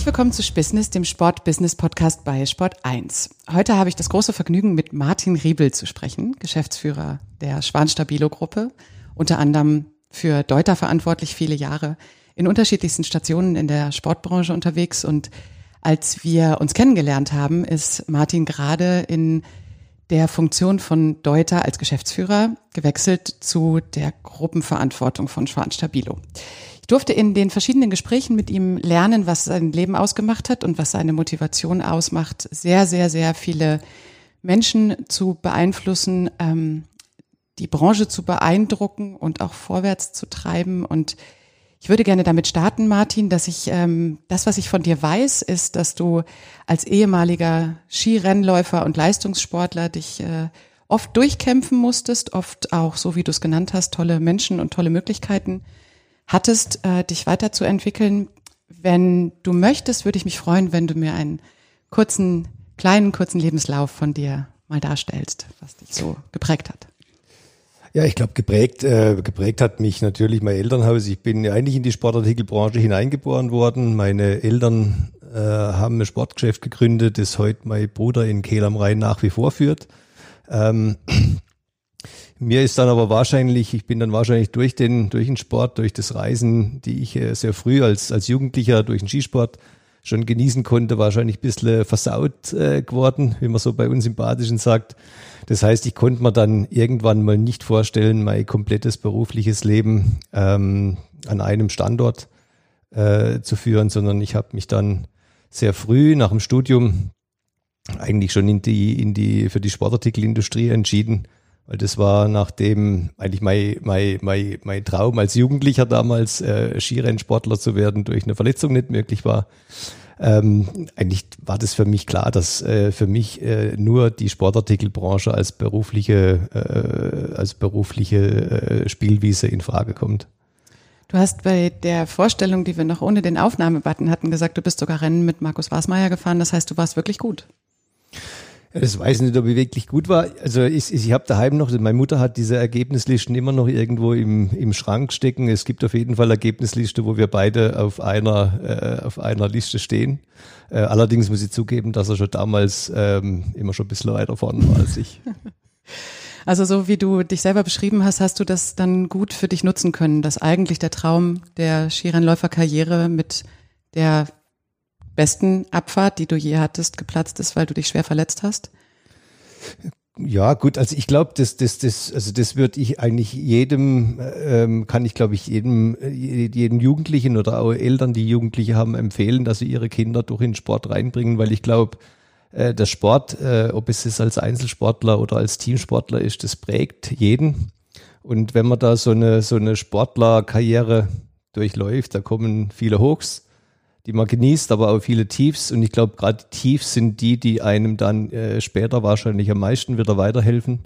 Herzlich willkommen zu Spissness, dem Sport-Business-Podcast bei Sport 1. Heute habe ich das große Vergnügen, mit Martin Riebel zu sprechen, Geschäftsführer der Schwanstabilo-Gruppe, unter anderem für Deuter verantwortlich viele Jahre, in unterschiedlichsten Stationen in der Sportbranche unterwegs. Und als wir uns kennengelernt haben, ist Martin gerade in der Funktion von Deuter als Geschäftsführer gewechselt zu der Gruppenverantwortung von Schwanstabilo. Ich durfte in den verschiedenen Gesprächen mit ihm lernen, was sein Leben ausgemacht hat und was seine Motivation ausmacht, sehr, sehr, sehr viele Menschen zu beeinflussen, ähm, die Branche zu beeindrucken und auch vorwärts zu treiben. Und ich würde gerne damit starten, Martin, dass ich ähm, das, was ich von dir weiß, ist, dass du als ehemaliger Skirennläufer und Leistungssportler dich äh, oft durchkämpfen musstest, oft auch, so wie du es genannt hast, tolle Menschen und tolle Möglichkeiten hattest, äh, dich weiterzuentwickeln. Wenn du möchtest, würde ich mich freuen, wenn du mir einen kurzen, kleinen, kurzen Lebenslauf von dir mal darstellst, was dich so geprägt hat. Ja, ich glaube, geprägt, äh, geprägt hat mich natürlich mein Elternhaus. Ich bin eigentlich in die Sportartikelbranche hineingeboren worden. Meine Eltern äh, haben ein Sportgeschäft gegründet, das heute mein Bruder in Kehl am Rhein nach wie vor führt. Ähm, mir ist dann aber wahrscheinlich, ich bin dann wahrscheinlich durch den, durch den Sport, durch das Reisen, die ich äh, sehr früh als, als Jugendlicher durch den Skisport schon genießen konnte, wahrscheinlich ein bisschen versaut äh, geworden, wie man so bei uns im Badischen sagt. Das heißt, ich konnte mir dann irgendwann mal nicht vorstellen, mein komplettes berufliches Leben ähm, an einem Standort äh, zu führen, sondern ich habe mich dann sehr früh nach dem Studium eigentlich schon in die, in die, für die Sportartikelindustrie entschieden, weil das war nachdem eigentlich mein, mein, mein, mein Traum als Jugendlicher damals, äh, Skirennsportler zu werden, durch eine Verletzung nicht möglich war. Ähm, eigentlich war das für mich klar, dass äh, für mich äh, nur die Sportartikelbranche als berufliche, äh, als berufliche äh, Spielwiese in Frage kommt. Du hast bei der Vorstellung, die wir noch ohne den Aufnahmebutton hatten, gesagt, du bist sogar Rennen mit Markus Wasmeier gefahren. Das heißt, du warst wirklich gut. Das weiß ich nicht, ob ich wirklich gut war. Also ich, ich habe daheim noch, meine Mutter hat diese Ergebnislisten immer noch irgendwo im, im Schrank stecken. Es gibt auf jeden Fall Ergebnisliste, wo wir beide auf einer, äh, auf einer Liste stehen. Äh, allerdings muss ich zugeben, dass er schon damals ähm, immer schon ein bisschen weiter vorne war als ich. Also so wie du dich selber beschrieben hast, hast du das dann gut für dich nutzen können, dass eigentlich der Traum der Skirennläuferkarriere mit der besten Abfahrt, die du je hattest, geplatzt ist, weil du dich schwer verletzt hast? Ja, gut, also ich glaube, das, das, das, also das würde ich eigentlich jedem, ähm, kann ich glaube ich jedem, jedem Jugendlichen oder auch Eltern, die Jugendliche haben, empfehlen, dass sie ihre Kinder durch den Sport reinbringen, weil ich glaube, äh, der Sport, äh, ob es jetzt als Einzelsportler oder als Teamsportler ist, das prägt jeden. Und wenn man da so eine, so eine Sportlerkarriere durchläuft, da kommen viele Hochs, die man genießt, aber auch viele Tiefs. Und ich glaube, gerade Tiefs sind die, die einem dann äh, später wahrscheinlich am meisten wieder weiterhelfen.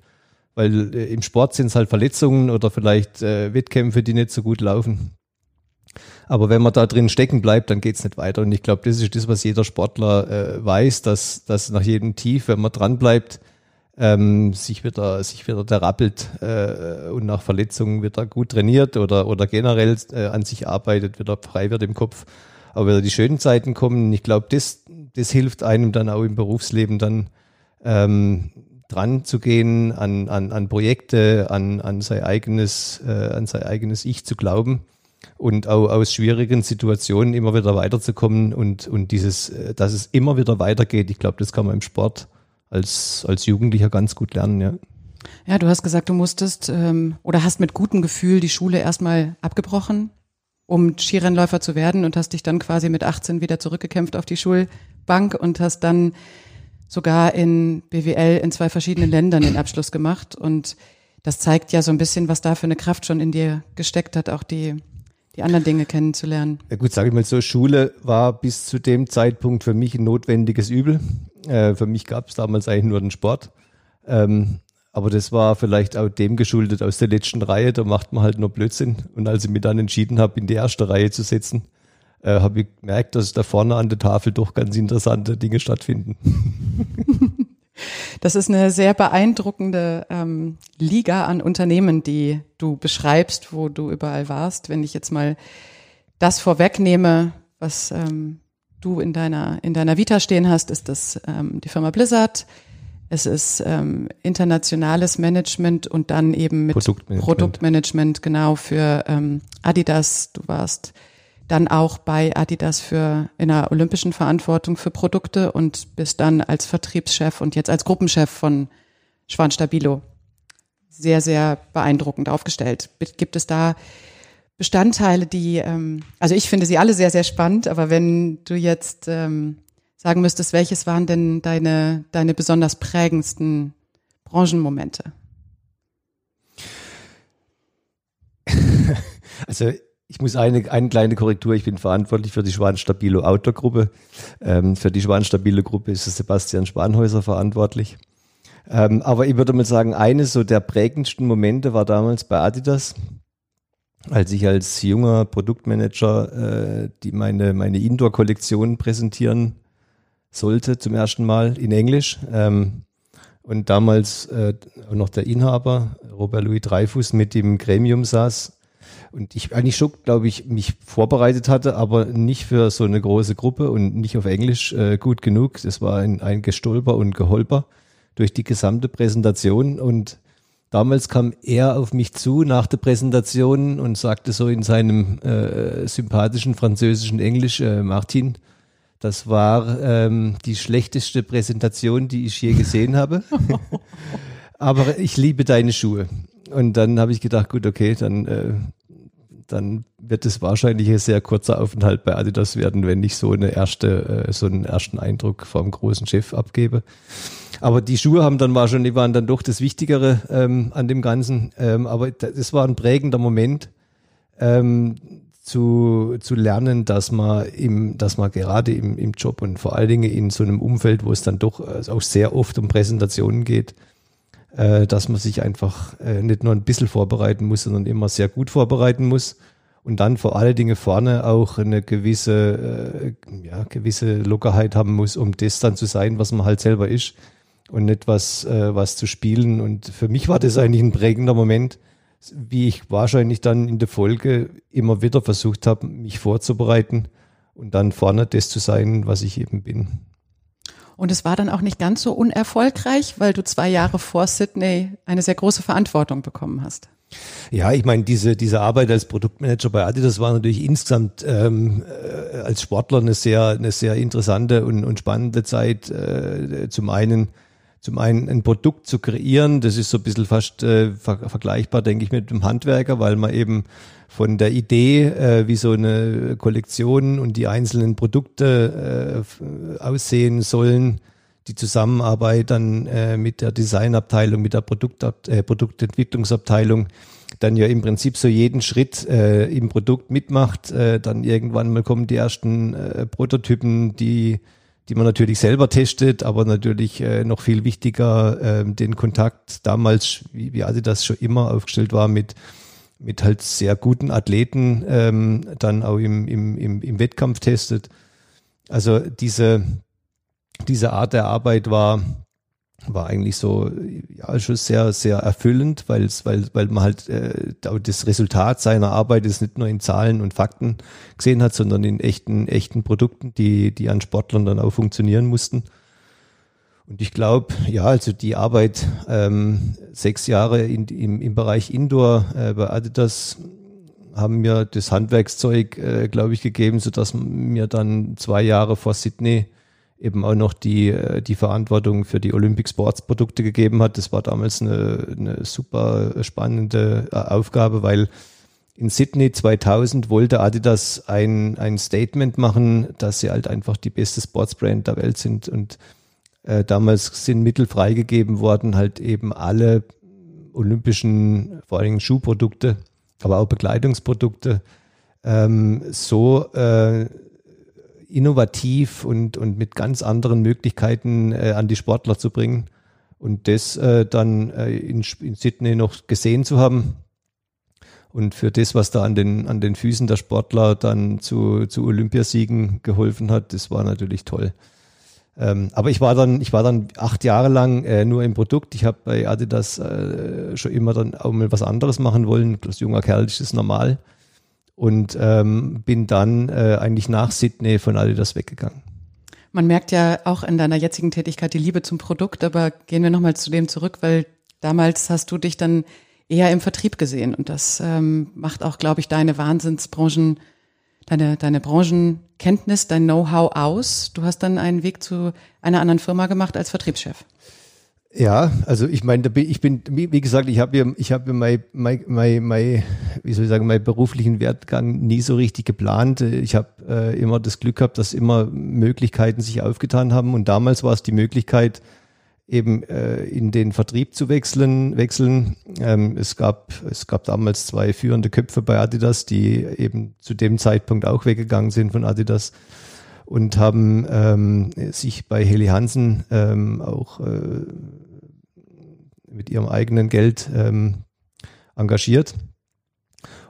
Weil äh, im Sport sind es halt Verletzungen oder vielleicht äh, Wettkämpfe, die nicht so gut laufen. Aber wenn man da drin stecken bleibt, dann geht's nicht weiter. Und ich glaube, das ist das, was jeder Sportler äh, weiß, dass, dass nach jedem Tief, wenn man dran bleibt, ähm, sich wieder sich wieder der rappelt äh, und nach Verletzungen wieder gut trainiert oder oder generell äh, an sich arbeitet, wieder frei wird im Kopf aber die schönen Zeiten kommen, ich glaube, das, das hilft einem dann auch im Berufsleben dann ähm, dran zu gehen, an, an, an Projekte, an, an sein eigenes, äh, an sein eigenes Ich zu glauben und auch aus schwierigen Situationen immer wieder weiterzukommen und, und dieses, äh, dass es immer wieder weitergeht. Ich glaube, das kann man im Sport als, als Jugendlicher ganz gut lernen, ja. Ja, du hast gesagt, du musstest ähm, oder hast mit gutem Gefühl die Schule erstmal abgebrochen um Skirennläufer zu werden und hast dich dann quasi mit 18 wieder zurückgekämpft auf die Schulbank und hast dann sogar in BWL in zwei verschiedenen Ländern den Abschluss gemacht. Und das zeigt ja so ein bisschen, was da für eine Kraft schon in dir gesteckt hat, auch die, die anderen Dinge kennenzulernen. Ja gut, sage ich mal so, Schule war bis zu dem Zeitpunkt für mich ein notwendiges Übel. Äh, für mich gab es damals eigentlich nur den Sport. Ähm, aber das war vielleicht auch dem geschuldet aus der letzten Reihe, da macht man halt nur Blödsinn. Und als ich mich dann entschieden habe, in die erste Reihe zu setzen, äh, habe ich gemerkt, dass da vorne an der Tafel doch ganz interessante Dinge stattfinden. Das ist eine sehr beeindruckende ähm, Liga an Unternehmen, die du beschreibst, wo du überall warst. Wenn ich jetzt mal das vorwegnehme, was ähm, du in deiner, in deiner Vita stehen hast, ist das ähm, die Firma Blizzard. Es ist ähm, internationales Management und dann eben mit Produktmanagement, Produktmanagement genau für ähm, Adidas. Du warst dann auch bei Adidas für in der olympischen Verantwortung für Produkte und bist dann als Vertriebschef und jetzt als Gruppenchef von Schwanstabilo sehr, sehr beeindruckend aufgestellt. Gibt es da Bestandteile, die, ähm, also ich finde sie alle sehr, sehr spannend, aber wenn du jetzt ähm, sagen müsstest, welches waren denn deine, deine besonders prägendsten Branchenmomente? Also ich muss eine, eine kleine Korrektur. Ich bin verantwortlich für die Schwan-Stabilo Outdoor-Gruppe. Ähm, für die Schwan-Stabilo Gruppe ist Sebastian Spanhäuser verantwortlich. Ähm, aber ich würde mal sagen, eines so der prägendsten Momente war damals bei Adidas, als ich als junger Produktmanager äh, die meine, meine Indoor-Kollektion präsentieren sollte zum ersten Mal in Englisch. Ähm, und damals äh, noch der Inhaber, Robert Louis Dreyfus, mit dem Gremium saß und ich eigentlich schon, glaube ich, mich vorbereitet hatte, aber nicht für so eine große Gruppe und nicht auf Englisch äh, gut genug. Das war ein, ein Gestolper und Geholper durch die gesamte Präsentation und damals kam er auf mich zu nach der Präsentation und sagte so in seinem äh, sympathischen französischen Englisch, äh, Martin, das war ähm, die schlechteste Präsentation, die ich je gesehen habe. Aber ich liebe deine Schuhe. Und dann habe ich gedacht, gut, okay, dann äh, dann wird es wahrscheinlich ein sehr kurzer Aufenthalt bei Adidas werden, wenn ich so eine erste, äh, so einen ersten Eindruck vom großen Chef abgebe. Aber die Schuhe haben dann wahrscheinlich waren dann doch das Wichtigere ähm, an dem Ganzen. Ähm, aber das war ein prägender Moment, ähm, zu, zu lernen, dass man im, dass man gerade im, im Job und vor allen Dingen in so einem Umfeld, wo es dann doch also auch sehr oft um Präsentationen geht, äh, dass man sich einfach äh, nicht nur ein bisschen vorbereiten muss, sondern immer sehr gut vorbereiten muss und dann vor allen Dingen vorne auch eine gewisse, äh, ja, gewisse Lockerheit haben muss, um das dann zu sein, was man halt selber ist und nicht was, äh, was zu spielen. Und für mich war das eigentlich ein prägender Moment, wie ich wahrscheinlich dann in der Folge immer wieder versucht habe, mich vorzubereiten und dann vorne das zu sein, was ich eben bin. Und es war dann auch nicht ganz so unerfolgreich, weil du zwei Jahre vor Sydney eine sehr große Verantwortung bekommen hast. Ja, ich meine, diese, diese Arbeit als Produktmanager bei Adidas war natürlich insgesamt ähm, äh, als Sportler eine sehr, eine sehr interessante und, und spannende Zeit. Äh, zum einen zum einen ein Produkt zu kreieren, das ist so ein bisschen fast äh, ver vergleichbar, denke ich, mit dem Handwerker, weil man eben von der Idee, äh, wie so eine Kollektion und die einzelnen Produkte äh, aussehen sollen, die Zusammenarbeit dann äh, mit der Designabteilung, mit der Produkt, äh, Produktentwicklungsabteilung, dann ja im Prinzip so jeden Schritt äh, im Produkt mitmacht. Dann irgendwann mal kommen die ersten Prototypen, die die man natürlich selber testet, aber natürlich äh, noch viel wichtiger äh, den Kontakt damals, wie, wie Adidas schon immer aufgestellt war, mit mit halt sehr guten Athleten ähm, dann auch im, im, im, im Wettkampf testet. Also diese, diese Art der Arbeit war, war eigentlich so ja schon sehr sehr erfüllend, weil weil weil man halt äh, das Resultat seiner Arbeit ist nicht nur in Zahlen und Fakten gesehen hat, sondern in echten echten Produkten, die die an Sportlern dann auch funktionieren mussten. Und ich glaube, ja, also die Arbeit ähm, sechs Jahre in, im, im Bereich Indoor äh, bei Adidas haben mir das Handwerkszeug, äh, glaube ich, gegeben, so dass mir dann zwei Jahre vor Sydney eben auch noch die, äh, die Verantwortung für die Olympic Sports Produkte gegeben hat. Das war damals eine, eine super spannende äh, Aufgabe, weil in Sydney 2000 wollte Adidas ein, ein Statement machen, dass sie halt einfach die beste Sportsbrand der Welt sind und äh, damals sind Mittel freigegeben worden, halt eben alle olympischen, vor allem Schuhprodukte, aber auch Bekleidungsprodukte ähm, so äh, innovativ und, und mit ganz anderen Möglichkeiten äh, an die Sportler zu bringen. Und das äh, dann äh, in, in Sydney noch gesehen zu haben, und für das, was da an den, an den Füßen der Sportler dann zu, zu Olympiasiegen geholfen hat, das war natürlich toll. Ähm, aber ich war dann, ich war dann acht Jahre lang äh, nur im Produkt. Ich habe bei Adidas äh, schon immer dann auch mal was anderes machen wollen. Als junger Kerl ist das normal. Und ähm, bin dann äh, eigentlich nach Sydney von Adidas weggegangen. Man merkt ja auch in deiner jetzigen Tätigkeit die Liebe zum Produkt, aber gehen wir nochmal zu dem zurück, weil damals hast du dich dann eher im Vertrieb gesehen und das ähm, macht auch, glaube ich, deine Wahnsinnsbranchen, deine, deine Branchenkenntnis, dein Know-how aus. Du hast dann einen Weg zu einer anderen Firma gemacht als Vertriebschef. Ja, also ich meine, ich bin, wie gesagt, ich habe ja, ich habe mein, mein, mein, mein, wie soll ich sagen, meinen beruflichen Wertgang nie so richtig geplant. Ich habe äh, immer das Glück gehabt, dass immer Möglichkeiten sich aufgetan haben. Und damals war es die Möglichkeit, eben äh, in den Vertrieb zu wechseln. wechseln. Ähm, es, gab, es gab damals zwei führende Köpfe bei Adidas, die eben zu dem Zeitpunkt auch weggegangen sind von Adidas und haben ähm, sich bei Heli Hansen ähm, auch äh, mit ihrem eigenen Geld ähm, engagiert.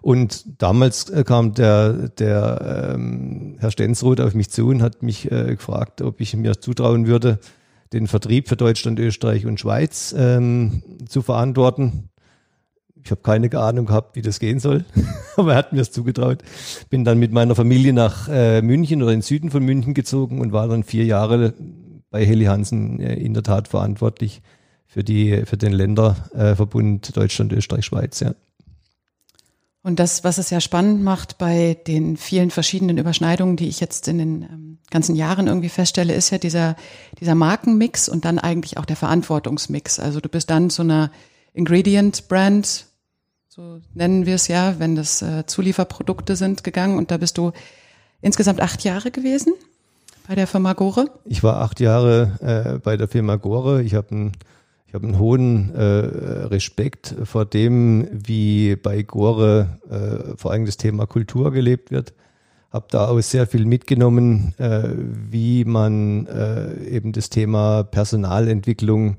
Und damals äh, kam der, der ähm, Herr Stensroth auf mich zu und hat mich äh, gefragt, ob ich mir zutrauen würde, den Vertrieb für Deutschland, Österreich und Schweiz ähm, zu verantworten. Ich habe keine Ahnung gehabt, wie das gehen soll, aber er hat mir es zugetraut. Bin dann mit meiner Familie nach äh, München oder in den Süden von München gezogen und war dann vier Jahre bei Heli Hansen äh, in der Tat verantwortlich für die für den Länderverbund Deutschland, Österreich, Schweiz. Ja. Und das, was es ja spannend macht bei den vielen verschiedenen Überschneidungen, die ich jetzt in den ähm, ganzen Jahren irgendwie feststelle, ist ja dieser, dieser Markenmix und dann eigentlich auch der Verantwortungsmix. Also du bist dann zu einer Ingredient-Brand so nennen wir es ja, wenn das äh, Zulieferprodukte sind, gegangen. Und da bist du insgesamt acht Jahre gewesen bei der Firma Gore? Ich war acht Jahre äh, bei der Firma Gore. Ich habe einen ich hohen äh, Respekt vor dem, wie bei Gore äh, vor allem das Thema Kultur gelebt wird. Habe da auch sehr viel mitgenommen, äh, wie man äh, eben das Thema Personalentwicklung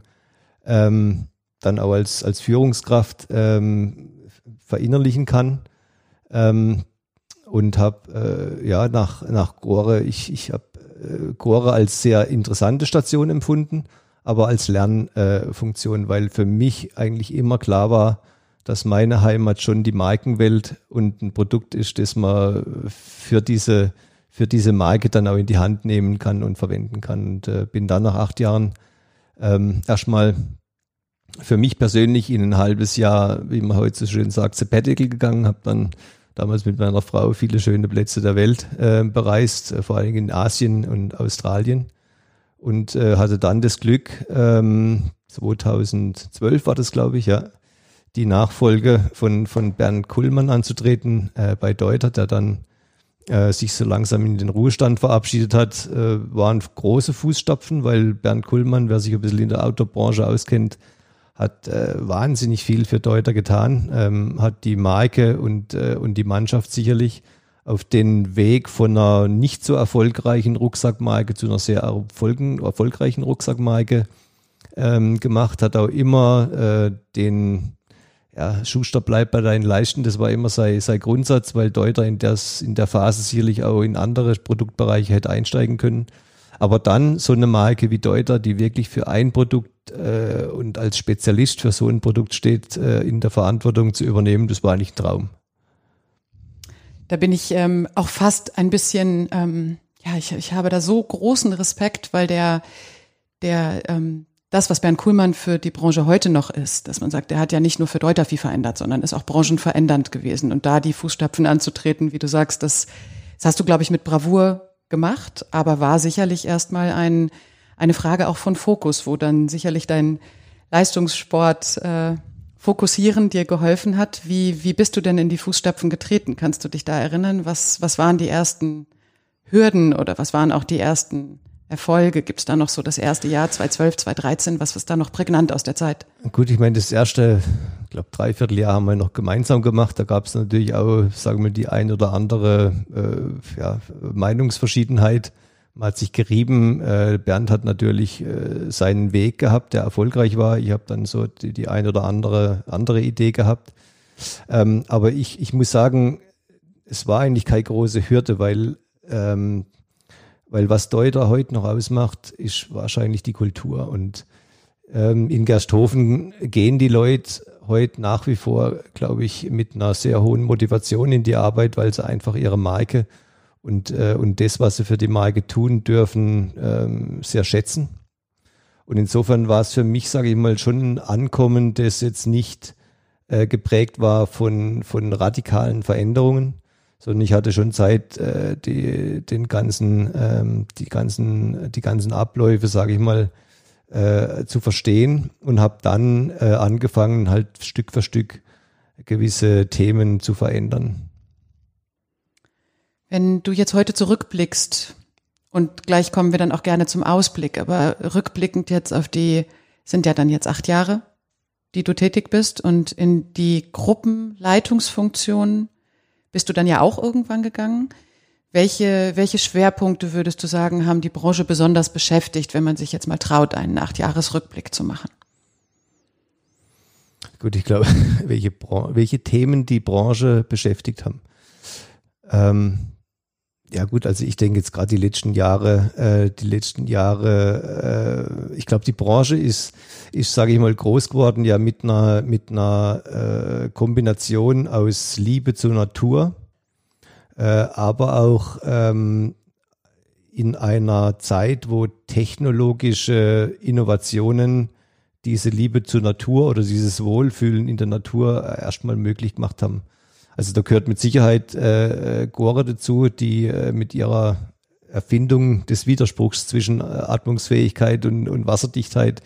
ähm, dann auch als, als Führungskraft ähm, verinnerlichen kann. Ähm, und habe äh, ja nach, nach Gore, ich, ich habe äh, Gore als sehr interessante Station empfunden, aber als Lernfunktion, äh, weil für mich eigentlich immer klar war, dass meine Heimat schon die Markenwelt und ein Produkt ist, das man für diese, für diese Marke dann auch in die Hand nehmen kann und verwenden kann. Und äh, bin dann nach acht Jahren ähm, erstmal für mich persönlich in ein halbes Jahr, wie man heute so schön sagt, Sabbatical gegangen, habe dann damals mit meiner Frau viele schöne Plätze der Welt äh, bereist, äh, vor allem in Asien und Australien. Und äh, hatte dann das Glück, ähm, 2012 war das, glaube ich, ja, die Nachfolge von, von Bernd Kuhlmann anzutreten äh, bei Deuter, der dann äh, sich so langsam in den Ruhestand verabschiedet hat, waren große Fußstapfen, weil Bernd Kuhlmann, wer sich ein bisschen in der Autobranche auskennt, hat äh, wahnsinnig viel für Deuter getan, ähm, hat die Marke und, äh, und die Mannschaft sicherlich auf den Weg von einer nicht so erfolgreichen Rucksackmarke zu einer sehr erfolgen, erfolgreichen Rucksackmarke ähm, gemacht, hat auch immer äh, den ja, Schuster bleibt bei deinen Leisten, das war immer sein, sein Grundsatz, weil Deuter in, des, in der Phase sicherlich auch in andere Produktbereiche hätte einsteigen können. Aber dann so eine Marke wie Deuter, die wirklich für ein Produkt äh, und als Spezialist für so ein Produkt steht, äh, in der Verantwortung zu übernehmen, das war eigentlich ein Traum. Da bin ich ähm, auch fast ein bisschen, ähm, ja, ich, ich habe da so großen Respekt, weil der, der, ähm, das, was Bernd Kuhlmann für die Branche heute noch ist, dass man sagt, er hat ja nicht nur für Deuter viel verändert, sondern ist auch branchenverändernd gewesen. Und da die Fußstapfen anzutreten, wie du sagst, das, das hast du, glaube ich, mit Bravour gemacht, aber war sicherlich erstmal ein, eine Frage auch von Fokus, wo dann sicherlich dein Leistungssport äh, fokussieren dir geholfen hat. Wie, wie bist du denn in die Fußstapfen getreten? Kannst du dich da erinnern? Was, was waren die ersten Hürden oder was waren auch die ersten Erfolge? Gibt es da noch so das erste Jahr, 2012, 2013? Was ist da noch prägnant aus der Zeit? Gut, ich meine, das erste, ich glaube, Dreivierteljahr haben wir noch gemeinsam gemacht. Da gab es natürlich auch, sagen wir, die ein oder andere äh, ja, Meinungsverschiedenheit. Man hat sich gerieben. Äh, Bernd hat natürlich äh, seinen Weg gehabt, der erfolgreich war. Ich habe dann so die, die ein oder andere andere Idee gehabt. Ähm, aber ich, ich muss sagen, es war eigentlich keine große Hürde, weil ähm, weil was Deuter heute noch ausmacht, ist wahrscheinlich die Kultur. Und ähm, in Gersthofen gehen die Leute heute nach wie vor, glaube ich, mit einer sehr hohen Motivation in die Arbeit, weil sie einfach ihre Marke und, äh, und das, was sie für die Marke tun dürfen, ähm, sehr schätzen. Und insofern war es für mich, sage ich mal, schon ein Ankommen, das jetzt nicht äh, geprägt war von, von radikalen Veränderungen, sondern ich hatte schon Zeit, äh, die, den ganzen, ähm, die ganzen, die ganzen Abläufe, sage ich mal, äh, zu verstehen und habe dann äh, angefangen, halt Stück für Stück gewisse Themen zu verändern. Wenn du jetzt heute zurückblickst und gleich kommen wir dann auch gerne zum Ausblick, aber rückblickend jetzt auf die, sind ja dann jetzt acht Jahre, die du tätig bist und in die Gruppenleitungsfunktion bist du dann ja auch irgendwann gegangen. Welche, welche Schwerpunkte würdest du sagen, haben die Branche besonders beschäftigt, wenn man sich jetzt mal traut, einen Acht-Jahres-Rückblick zu machen? Gut, ich glaube, welche, welche Themen die Branche beschäftigt haben. Ähm, ja gut, also ich denke jetzt gerade die letzten Jahre, äh, die letzten Jahre, äh, ich glaube die Branche ist, ist sage ich mal groß geworden ja mit einer mit einer äh, Kombination aus Liebe zur Natur äh, aber auch ähm, in einer Zeit, wo technologische Innovationen diese Liebe zur Natur oder dieses Wohlfühlen in der Natur erstmal möglich gemacht haben. Also da gehört mit Sicherheit äh, Gore dazu, die äh, mit ihrer Erfindung des Widerspruchs zwischen äh, Atmungsfähigkeit und, und Wasserdichtheit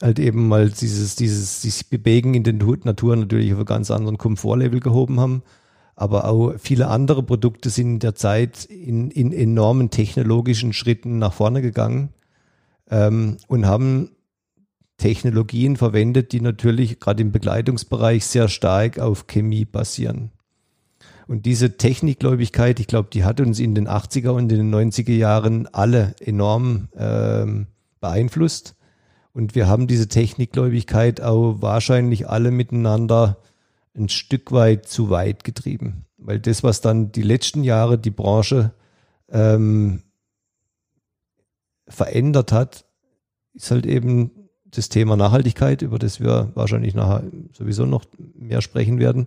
halt eben mal dieses, dieses, dieses Bewegen in der Natur natürlich auf einen ganz anderen Komfortlevel gehoben haben aber auch viele andere Produkte sind in der Zeit in, in enormen technologischen Schritten nach vorne gegangen ähm, und haben Technologien verwendet, die natürlich gerade im Begleitungsbereich sehr stark auf Chemie basieren. Und diese Technikgläubigkeit, ich glaube, die hat uns in den 80er und in den 90er Jahren alle enorm ähm, beeinflusst. Und wir haben diese Technikgläubigkeit auch wahrscheinlich alle miteinander ein Stück weit zu weit getrieben. Weil das, was dann die letzten Jahre die Branche ähm, verändert hat, ist halt eben das Thema Nachhaltigkeit, über das wir wahrscheinlich nachher sowieso noch mehr sprechen werden.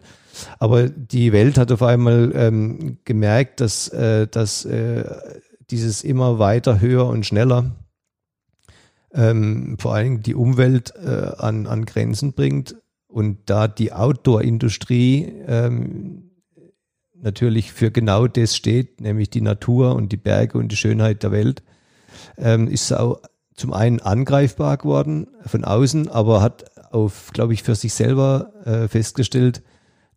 Aber die Welt hat auf einmal ähm, gemerkt, dass, äh, dass äh, dieses immer weiter, höher und schneller ähm, vor allem die Umwelt äh, an, an Grenzen bringt und da die Outdoor-Industrie ähm, natürlich für genau das steht, nämlich die Natur und die Berge und die Schönheit der Welt, ähm, ist auch zum einen angreifbar geworden von außen, aber hat auf, glaube ich, für sich selber äh, festgestellt,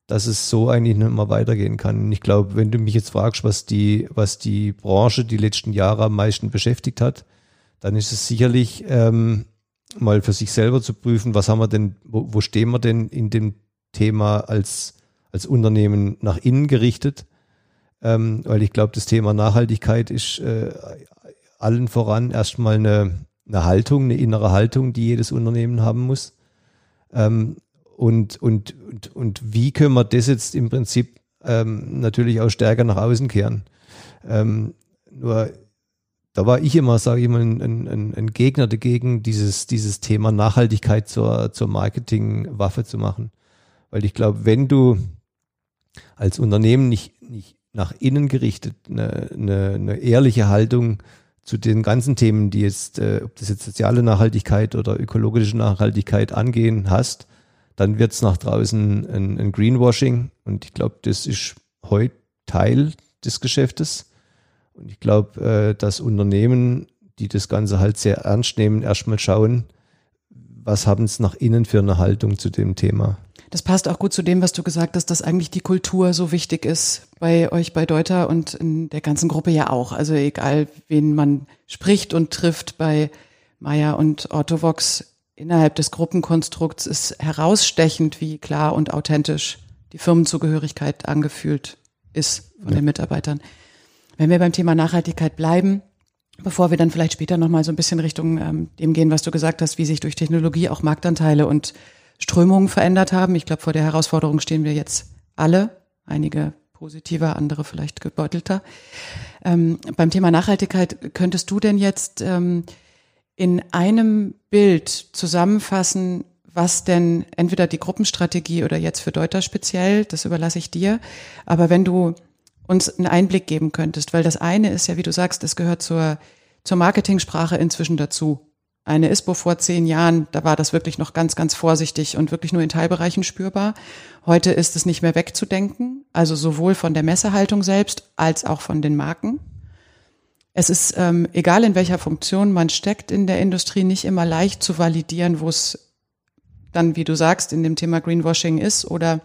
dass es so eigentlich nicht mehr weitergehen kann. Und ich glaube, wenn du mich jetzt fragst, was die, was die Branche die letzten Jahre am meisten beschäftigt hat, dann ist es sicherlich ähm, mal für sich selber zu prüfen, was haben wir denn, wo, wo stehen wir denn in dem Thema als, als Unternehmen nach innen gerichtet? Ähm, weil ich glaube, das Thema Nachhaltigkeit ist äh, allen voran erstmal eine, eine Haltung, eine innere Haltung, die jedes Unternehmen haben muss. Ähm, und, und, und, und wie können wir das jetzt im Prinzip ähm, natürlich auch stärker nach außen kehren? Ähm, nur da war ich immer, sage ich mal, ein, ein, ein, Gegner dagegen, dieses, dieses Thema Nachhaltigkeit zur, zur Marketingwaffe zu machen. Weil ich glaube, wenn du als Unternehmen nicht, nicht nach innen gerichtet eine, eine, eine ehrliche Haltung zu den ganzen Themen, die jetzt, äh, ob das jetzt soziale Nachhaltigkeit oder ökologische Nachhaltigkeit angehen hast, dann wird es nach draußen ein, ein Greenwashing. Und ich glaube, das ist heute Teil des Geschäftes. Und ich glaube, äh, dass Unternehmen, die das Ganze halt sehr ernst nehmen, erstmal schauen, was haben es nach innen für eine Haltung zu dem Thema. Das passt auch gut zu dem, was du gesagt hast, dass eigentlich die Kultur so wichtig ist bei euch bei Deuter und in der ganzen Gruppe ja auch. Also egal, wen man spricht und trifft bei Meier und Orthovox innerhalb des Gruppenkonstrukts ist herausstechend, wie klar und authentisch die Firmenzugehörigkeit angefühlt ist von ja. den Mitarbeitern. Wenn wir beim Thema Nachhaltigkeit bleiben, bevor wir dann vielleicht später nochmal so ein bisschen Richtung ähm, dem gehen, was du gesagt hast, wie sich durch Technologie auch Marktanteile und Strömungen verändert haben. Ich glaube, vor der Herausforderung stehen wir jetzt alle, einige positiver, andere vielleicht gebeutelter. Ähm, beim Thema Nachhaltigkeit könntest du denn jetzt ähm, in einem Bild zusammenfassen, was denn entweder die Gruppenstrategie oder jetzt für Deuter speziell, das überlasse ich dir. Aber wenn du uns einen Einblick geben könntest, weil das eine ist ja, wie du sagst, es gehört zur, zur Marketingsprache inzwischen dazu. Eine ISPO vor zehn Jahren, da war das wirklich noch ganz, ganz vorsichtig und wirklich nur in Teilbereichen spürbar. Heute ist es nicht mehr wegzudenken, also sowohl von der Messehaltung selbst als auch von den Marken. Es ist, ähm, egal in welcher Funktion man steckt in der Industrie, nicht immer leicht zu validieren, wo es dann, wie du sagst, in dem Thema Greenwashing ist oder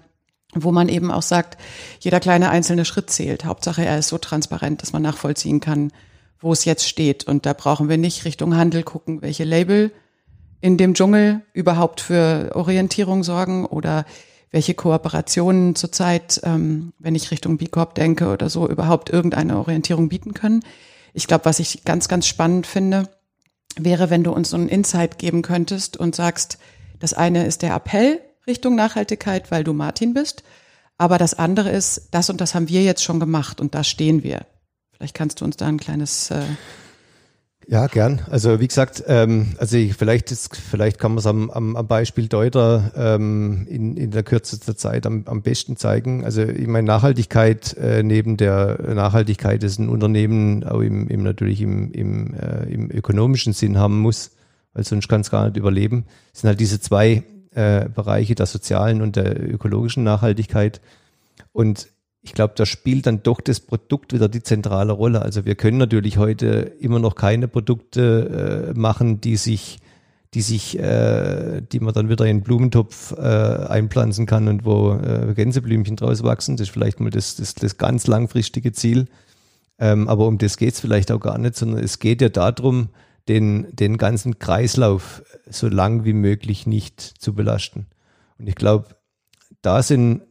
wo man eben auch sagt, jeder kleine einzelne Schritt zählt. Hauptsache, er ist so transparent, dass man nachvollziehen kann, wo es jetzt steht. Und da brauchen wir nicht Richtung Handel gucken, welche Label in dem Dschungel überhaupt für Orientierung sorgen oder welche Kooperationen zurzeit, ähm, wenn ich Richtung B Corp denke oder so, überhaupt irgendeine Orientierung bieten können. Ich glaube, was ich ganz, ganz spannend finde, wäre, wenn du uns so einen Insight geben könntest und sagst, das eine ist der Appell Richtung Nachhaltigkeit, weil du Martin bist. Aber das andere ist, das und das haben wir jetzt schon gemacht und da stehen wir. Vielleicht kannst du uns da ein kleines äh ja, gern. Also wie gesagt, ähm, also ich, vielleicht ist, vielleicht kann man es am, am, am Beispiel Deuter ähm, in, in der kürzester Zeit am, am besten zeigen. Also ich meine Nachhaltigkeit äh, neben der Nachhaltigkeit ist ein Unternehmen auch im, im natürlich im, im, äh, im ökonomischen Sinn haben muss, weil sonst kann es gar nicht überleben. Es sind halt diese zwei äh, Bereiche der sozialen und der ökologischen Nachhaltigkeit. Und ich glaube, da spielt dann doch das Produkt wieder die zentrale Rolle. Also wir können natürlich heute immer noch keine Produkte äh, machen, die sich, die sich, äh, die man dann wieder in den Blumentopf äh, einpflanzen kann und wo äh, Gänseblümchen draus wachsen. Das ist vielleicht mal das, das, das ganz langfristige Ziel. Ähm, aber um das geht es vielleicht auch gar nicht, sondern es geht ja darum, den, den ganzen Kreislauf so lang wie möglich nicht zu belasten. Und ich glaube, da sind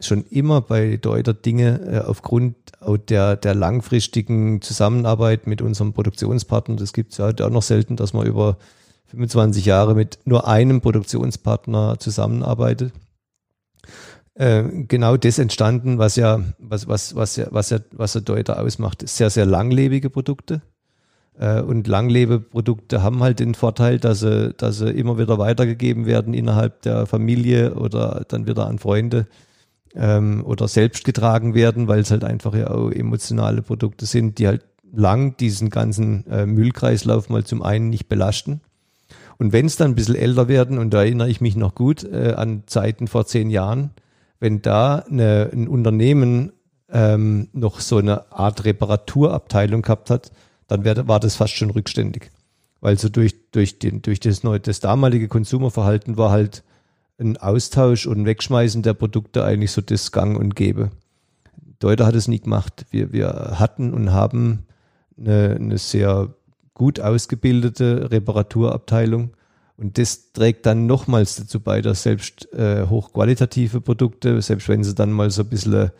schon immer bei Deuter Dinge äh, aufgrund der, der langfristigen Zusammenarbeit mit unserem Produktionspartner, das gibt es ja auch noch selten, dass man über 25 Jahre mit nur einem Produktionspartner zusammenarbeitet. Äh, genau das entstanden, was ja, was, was, was ja, was ja, was ja Deuter ausmacht, sehr, sehr langlebige Produkte. Äh, und Langlebeprodukte haben halt den Vorteil, dass sie, dass sie immer wieder weitergegeben werden innerhalb der Familie oder dann wieder an Freunde ähm, oder selbst getragen werden, weil es halt einfach ja auch emotionale Produkte sind, die halt lang diesen ganzen äh, Müllkreislauf mal zum einen nicht belasten. Und wenn es dann ein bisschen älter werden, und da erinnere ich mich noch gut äh, an Zeiten vor zehn Jahren, wenn da eine, ein Unternehmen ähm, noch so eine Art Reparaturabteilung gehabt hat, dann wär, war das fast schon rückständig. Weil so durch, durch, den, durch das, neue, das damalige Konsumerverhalten war halt ein Austausch und Wegschmeißen der Produkte eigentlich so das Gang und Gäbe. Deuter hat es nie gemacht. Wir, wir hatten und haben eine, eine sehr gut ausgebildete Reparaturabteilung. Und das trägt dann nochmals dazu bei, dass selbst äh, hochqualitative Produkte, selbst wenn sie dann mal so ein bisschen,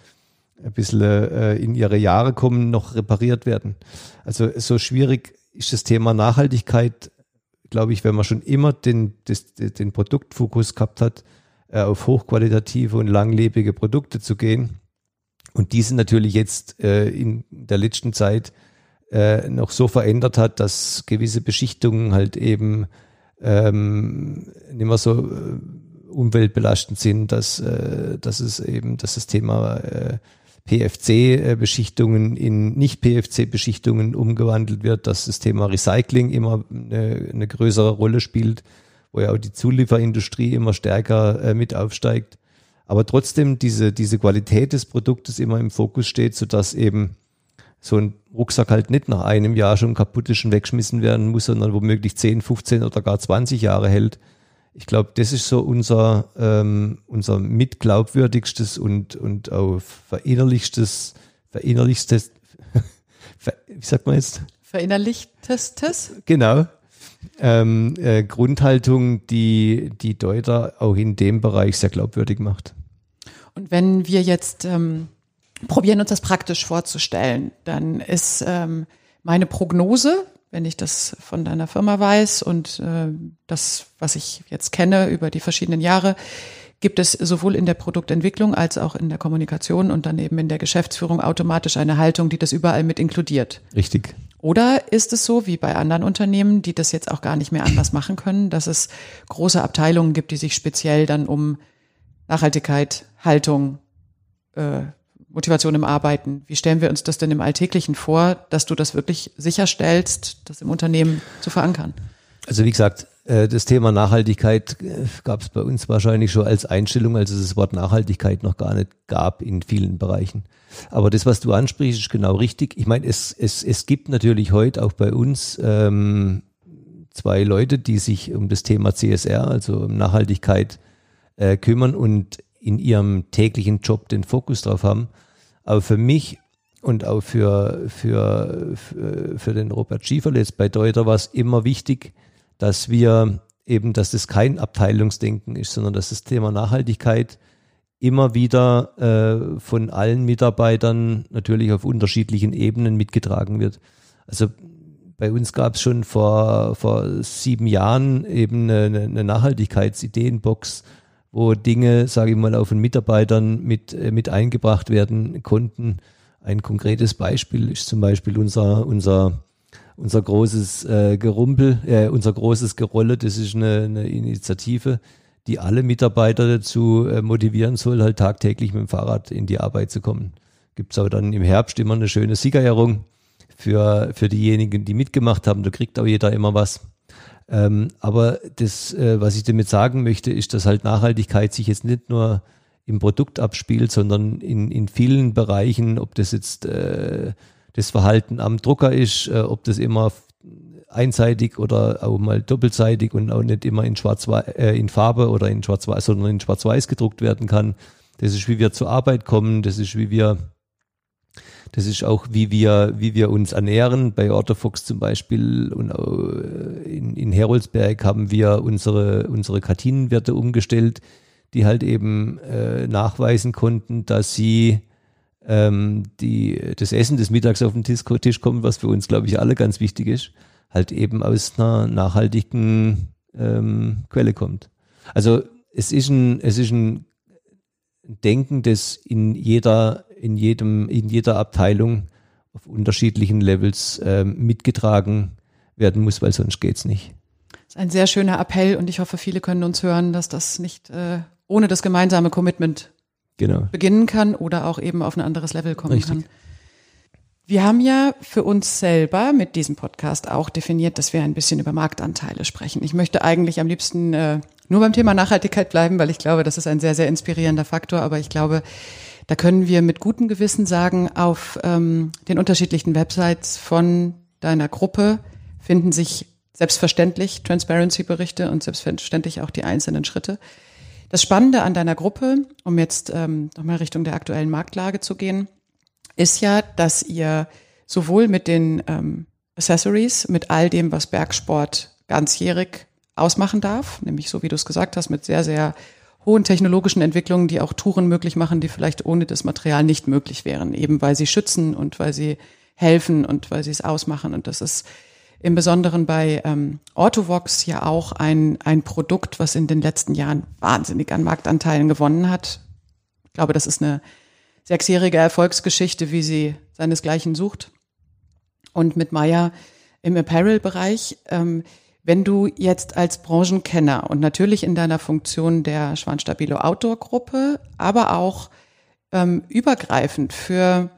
ein bisschen äh, in ihre Jahre kommen, noch repariert werden. Also so schwierig ist das Thema Nachhaltigkeit glaube ich, wenn man schon immer den, das, den Produktfokus gehabt hat, äh, auf hochqualitative und langlebige Produkte zu gehen. Und diese natürlich jetzt äh, in der letzten Zeit äh, noch so verändert hat, dass gewisse Beschichtungen halt eben ähm, nicht mehr so äh, umweltbelastend sind, dass, äh, dass es eben, dass das Thema äh, PFC-Beschichtungen in Nicht-PFC-Beschichtungen umgewandelt wird, dass das Thema Recycling immer eine, eine, größere Rolle spielt, wo ja auch die Zulieferindustrie immer stärker äh, mit aufsteigt. Aber trotzdem diese, diese Qualität des Produktes immer im Fokus steht, sodass eben so ein Rucksack halt nicht nach einem Jahr schon kaputt ist und wegschmissen werden muss, sondern womöglich 10, 15 oder gar 20 Jahre hält ich glaube, das ist so unser, ähm, unser mitglaubwürdigstes und, und auch verinnerlichstes, verinnerlichstes, wie sagt man jetzt? Verinnerlichtestes? Genau. Ähm, äh, Grundhaltung, die die Deuter auch in dem Bereich sehr glaubwürdig macht. Und wenn wir jetzt ähm, probieren, uns das praktisch vorzustellen, dann ist ähm, meine Prognose, wenn ich das von deiner Firma weiß und äh, das, was ich jetzt kenne über die verschiedenen Jahre, gibt es sowohl in der Produktentwicklung als auch in der Kommunikation und dann eben in der Geschäftsführung automatisch eine Haltung, die das überall mit inkludiert. Richtig. Oder ist es so, wie bei anderen Unternehmen, die das jetzt auch gar nicht mehr anders machen können, dass es große Abteilungen gibt, die sich speziell dann um Nachhaltigkeit, Haltung, äh, Motivation im Arbeiten. Wie stellen wir uns das denn im Alltäglichen vor, dass du das wirklich sicherstellst, das im Unternehmen zu verankern? Also wie gesagt, äh, das Thema Nachhaltigkeit äh, gab es bei uns wahrscheinlich schon als Einstellung, als es das Wort Nachhaltigkeit noch gar nicht gab in vielen Bereichen. Aber das, was du ansprichst, ist genau richtig. Ich meine, es, es, es gibt natürlich heute auch bei uns ähm, zwei Leute, die sich um das Thema CSR, also um Nachhaltigkeit, äh, kümmern und in ihrem täglichen Job den Fokus drauf haben. Aber für mich und auch für, für, für, für den Robert Schieferle jetzt bei Deuter war es immer wichtig, dass wir eben, dass das kein Abteilungsdenken ist, sondern dass das Thema Nachhaltigkeit immer wieder äh, von allen Mitarbeitern natürlich auf unterschiedlichen Ebenen mitgetragen wird. Also bei uns gab es schon vor, vor sieben Jahren eben eine, eine Nachhaltigkeitsideenbox, wo Dinge, sage ich mal, auf den Mitarbeitern mit, äh, mit eingebracht werden konnten. Ein konkretes Beispiel ist zum Beispiel unser, unser, unser großes äh, Gerumpel, äh, unser großes Gerolle. Das ist eine, eine Initiative, die alle Mitarbeiter dazu äh, motivieren soll, halt tagtäglich mit dem Fahrrad in die Arbeit zu kommen. Gibt es aber dann im Herbst immer eine schöne Siegerehrung für, für diejenigen, die mitgemacht haben. Da kriegt auch jeder immer was. Ähm, aber das, äh, was ich damit sagen möchte, ist, dass halt Nachhaltigkeit sich jetzt nicht nur im Produkt abspielt, sondern in, in vielen Bereichen, ob das jetzt äh, das Verhalten am Drucker ist, äh, ob das immer einseitig oder auch mal doppelseitig und auch nicht immer in Schwarz äh, in Farbe oder in Schwarz-Weiß, sondern in Schwarz-Weiß gedruckt werden kann. Das ist, wie wir zur Arbeit kommen, das ist, wie wir das ist auch, wie wir, wie wir uns ernähren. Bei Otterfox zum Beispiel und in, in Heroldsberg haben wir unsere, unsere Kartinenwerte umgestellt, die halt eben äh, nachweisen konnten, dass sie ähm, die, das Essen des Mittags auf den Tisch, Tisch kommt, was für uns, glaube ich, alle ganz wichtig ist, halt eben aus einer nachhaltigen ähm, Quelle kommt. Also es ist ein, es ist ein Denken, das in jeder in jedem, in jeder Abteilung auf unterschiedlichen Levels äh, mitgetragen werden muss, weil sonst geht's nicht. Das ist ein sehr schöner Appell und ich hoffe, viele können uns hören, dass das nicht äh, ohne das gemeinsame Commitment genau. beginnen kann oder auch eben auf ein anderes Level kommen Richtig. kann. Wir haben ja für uns selber mit diesem Podcast auch definiert, dass wir ein bisschen über Marktanteile sprechen. Ich möchte eigentlich am liebsten äh, nur beim Thema Nachhaltigkeit bleiben, weil ich glaube, das ist ein sehr, sehr inspirierender Faktor. Aber ich glaube, da können wir mit gutem Gewissen sagen, auf ähm, den unterschiedlichen Websites von deiner Gruppe finden sich selbstverständlich Transparency-Berichte und selbstverständlich auch die einzelnen Schritte. Das Spannende an deiner Gruppe, um jetzt ähm, nochmal Richtung der aktuellen Marktlage zu gehen, ist ja, dass ihr sowohl mit den ähm, Accessories, mit all dem, was Bergsport ganzjährig ausmachen darf, nämlich so wie du es gesagt hast, mit sehr, sehr hohen technologischen Entwicklungen, die auch Touren möglich machen, die vielleicht ohne das Material nicht möglich wären, eben weil sie schützen und weil sie helfen und weil sie es ausmachen. Und das ist im Besonderen bei ähm, Autovox ja auch ein, ein Produkt, was in den letzten Jahren wahnsinnig an Marktanteilen gewonnen hat. Ich glaube, das ist eine sechsjährige Erfolgsgeschichte, wie sie seinesgleichen sucht. Und mit Maya im Apparel-Bereich. Ähm, wenn du jetzt als Branchenkenner und natürlich in deiner Funktion der Schwanstabilo Outdoor Gruppe, aber auch ähm, übergreifend für,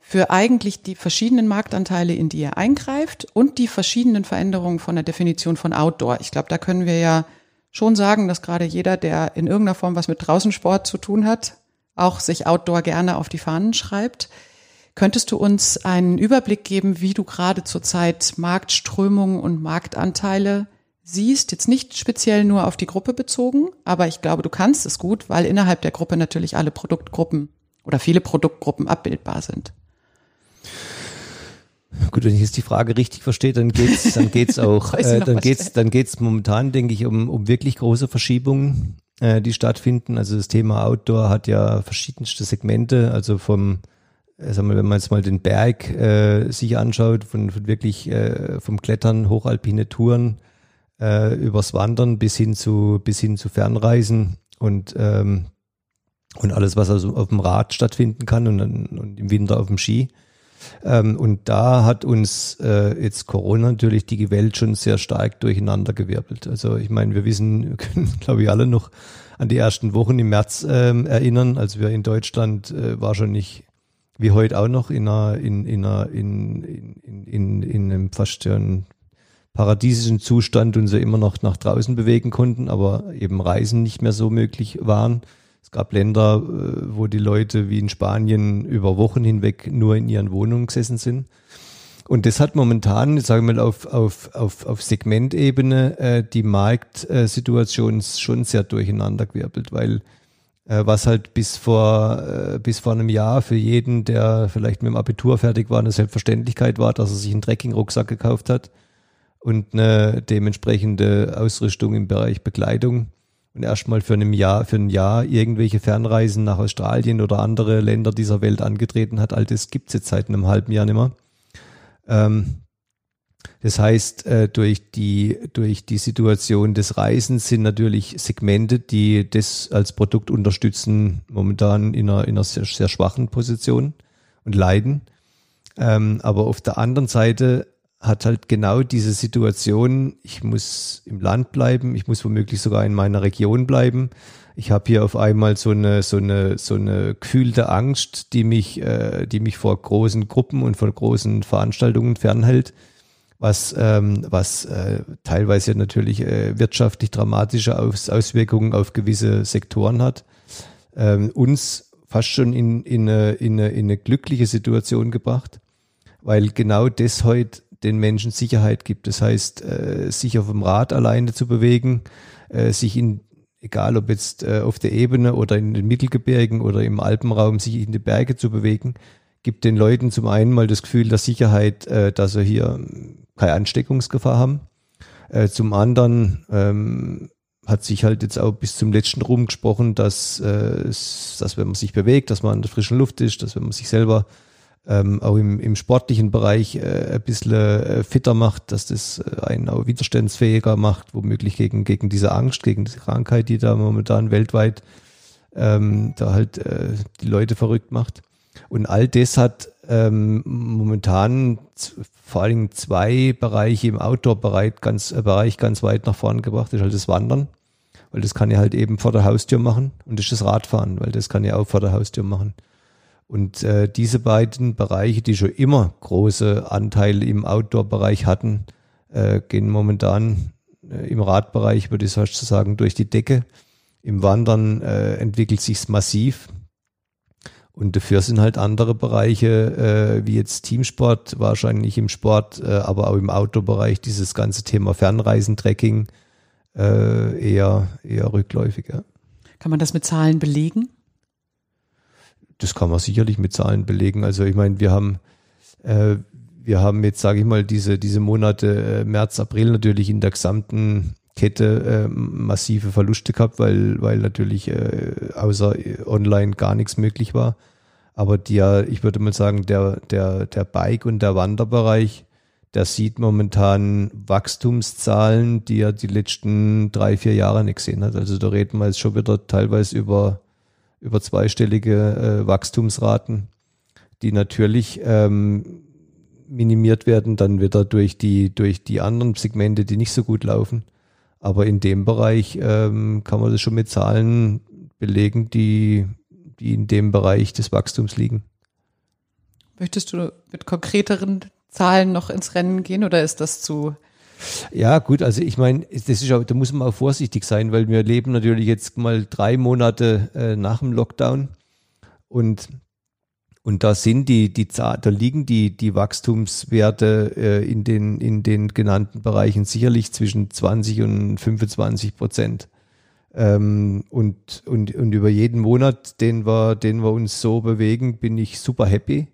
für eigentlich die verschiedenen Marktanteile, in die ihr eingreift und die verschiedenen Veränderungen von der Definition von Outdoor. Ich glaube, da können wir ja schon sagen, dass gerade jeder, der in irgendeiner Form was mit Draußensport zu tun hat, auch sich Outdoor gerne auf die Fahnen schreibt. Könntest du uns einen Überblick geben, wie du gerade zurzeit Marktströmungen und Marktanteile siehst? Jetzt nicht speziell nur auf die Gruppe bezogen, aber ich glaube, du kannst es gut, weil innerhalb der Gruppe natürlich alle Produktgruppen oder viele Produktgruppen abbildbar sind. Gut, wenn ich jetzt die Frage richtig verstehe, dann geht's, dann geht's auch, äh, dann geht's, dann geht's momentan, denke ich, um, um wirklich große Verschiebungen, äh, die stattfinden. Also das Thema Outdoor hat ja verschiedenste Segmente, also vom äh, sagen wir, wenn man jetzt mal den Berg äh, sich anschaut, von, von wirklich äh, vom Klettern, hochalpine Touren, äh, übers Wandern bis hin zu bis hin zu Fernreisen und ähm, und alles, was also auf dem Rad stattfinden kann und, und im Winter auf dem Ski. Ähm, und da hat uns äh, jetzt Corona natürlich die Welt schon sehr stark durcheinandergewirbelt. Also ich meine, wir wissen, können glaube ich alle noch an die ersten Wochen im März ähm, erinnern, als wir in Deutschland äh, wahrscheinlich wie heute auch noch in einer, in, in, einer, in, in, in, in einem fast schon paradiesischen Zustand und so immer noch nach draußen bewegen konnten, aber eben Reisen nicht mehr so möglich waren. Es gab Länder, äh, wo die Leute wie in Spanien über Wochen hinweg nur in ihren Wohnungen gesessen sind. Und das hat momentan, sagen wir mal, auf, auf, auf, auf Segmentebene äh, die Marktsituation schon sehr durcheinandergewirbelt, weil was halt bis vor, äh, bis vor einem Jahr für jeden, der vielleicht mit dem Abitur fertig war, eine Selbstverständlichkeit war, dass er sich einen Trekking-Rucksack gekauft hat und eine dementsprechende Ausrüstung im Bereich Bekleidung und erstmal für für ein Jahr irgendwelche Fernreisen nach Australien oder andere Länder dieser Welt angetreten hat. All das gibt's jetzt seit einem halben Jahr nicht mehr. Ähm, das heißt, äh, durch die, durch die Situation des Reisens sind natürlich Segmente, die das als Produkt unterstützen, momentan in einer, in einer sehr, sehr schwachen Position und leiden. Ähm, aber auf der anderen Seite hat halt genau diese Situation, ich muss im Land bleiben, ich muss womöglich sogar in meiner Region bleiben. Ich habe hier auf einmal so eine, so eine, so eine gefühlte Angst, die mich, äh, die mich vor großen Gruppen und vor großen Veranstaltungen fernhält, was, ähm, was äh, teilweise natürlich äh, wirtschaftlich dramatische Aus Auswirkungen auf gewisse Sektoren hat. Ähm, uns fast schon in, in, eine, in, eine, in eine glückliche Situation gebracht, weil genau das heute den Menschen Sicherheit gibt. Das heißt, äh, sich auf dem Rad alleine zu bewegen, äh, sich in, egal ob jetzt äh, auf der Ebene oder in den Mittelgebirgen oder im Alpenraum, sich in die Berge zu bewegen, gibt den Leuten zum einen mal das Gefühl der Sicherheit, äh, dass sie hier keine Ansteckungsgefahr haben. Äh, zum anderen ähm, hat sich halt jetzt auch bis zum letzten rumgesprochen, dass, äh, dass wenn man sich bewegt, dass man in der frischen Luft ist, dass wenn man sich selber ähm, auch im, im sportlichen Bereich äh, ein bisschen äh, fitter macht, dass das äh, einen auch widerstandsfähiger macht, womöglich gegen, gegen diese Angst, gegen diese Krankheit, die da momentan weltweit ähm, da halt äh, die Leute verrückt macht. Und all das hat ähm, momentan vor allem zwei Bereiche im Outdoor-Bereich ganz, äh, ganz weit nach vorne gebracht. Ist halt das Wandern, weil das kann ich halt eben vor der Haustür machen und das ist das Radfahren, weil das kann ich auch vor der Haustür machen. Und äh, diese beiden Bereiche, die schon immer große Anteile im Outdoor-Bereich hatten, äh, gehen momentan äh, im Radbereich, würde ich fast sagen, durch die Decke. Im Wandern äh, entwickelt sich's massiv. Und dafür sind halt andere Bereiche, äh, wie jetzt Teamsport, wahrscheinlich im Sport, äh, aber auch im Outdoor-Bereich, dieses ganze Thema Fernreisen, Trekking, äh, eher, eher rückläufig. Ja. Kann man das mit Zahlen belegen? das kann man sicherlich mit Zahlen belegen. Also ich meine, wir haben äh, wir haben jetzt, sage ich mal, diese diese Monate äh, März, April natürlich in der gesamten Kette äh, massive Verluste gehabt, weil weil natürlich äh, außer online gar nichts möglich war. Aber der, ich würde mal sagen, der der der Bike und der Wanderbereich, der sieht momentan Wachstumszahlen, die er die letzten drei vier Jahre nicht gesehen hat. Also da reden wir jetzt schon wieder teilweise über über zweistellige äh, Wachstumsraten, die natürlich ähm, minimiert werden dann wieder durch die, durch die anderen Segmente, die nicht so gut laufen. Aber in dem Bereich ähm, kann man das schon mit Zahlen belegen, die, die in dem Bereich des Wachstums liegen. Möchtest du mit konkreteren Zahlen noch ins Rennen gehen oder ist das zu ja, gut, also ich meine, das ist auch, da muss man auch vorsichtig sein, weil wir leben natürlich jetzt mal drei Monate äh, nach dem Lockdown und und da sind die, die da liegen die, die Wachstumswerte äh, in, den, in den genannten Bereichen sicherlich zwischen 20 und 25 Prozent. Ähm, und, und, und über jeden Monat, den wir, den wir uns so bewegen, bin ich super happy.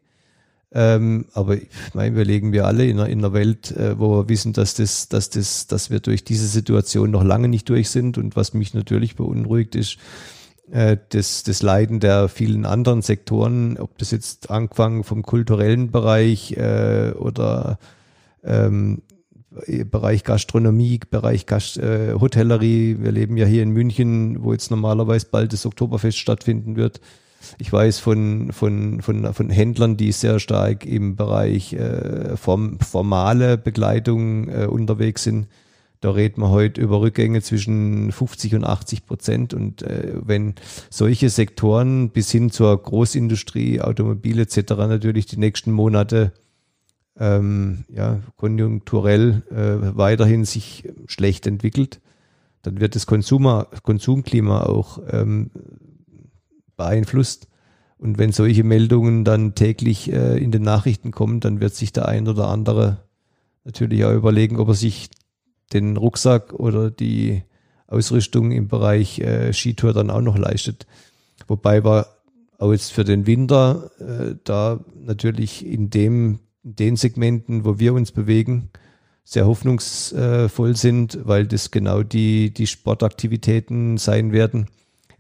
Ähm, aber ich meine, wir legen wir alle in einer, in einer Welt, äh, wo wir wissen, dass das, dass das, dass wir durch diese Situation noch lange nicht durch sind. Und was mich natürlich beunruhigt ist, äh, das, das Leiden der vielen anderen Sektoren, ob das jetzt angefangen vom kulturellen Bereich äh, oder ähm, Bereich Gastronomie, Bereich Gast, äh, Hotellerie. Wir leben ja hier in München, wo jetzt normalerweise bald das Oktoberfest stattfinden wird Ich weiß von, von, von, von Händlern, die sehr stark im Bereich äh, form, formale Begleitung äh, unterwegs sind. Da redet man heute über Rückgänge zwischen 50 und 80 Prozent. Und äh, wenn solche Sektoren bis hin zur Großindustrie, Automobil etc. natürlich die nächsten Monate ähm, ja, konjunkturell äh, weiterhin sich schlecht entwickelt, dann wird das Konsumer, Konsumklima auch ähm, beeinflusst. Und wenn solche Meldungen dann täglich äh, in den Nachrichten kommen, dann wird sich der ein oder andere natürlich auch überlegen, ob er sich den Rucksack oder die Ausrüstung im Bereich äh, Skitour dann auch noch leistet. Wobei wir auch jetzt für den Winter äh, da natürlich in dem in den Segmenten, wo wir uns bewegen, sehr hoffnungsvoll sind, weil das genau die, die Sportaktivitäten sein werden,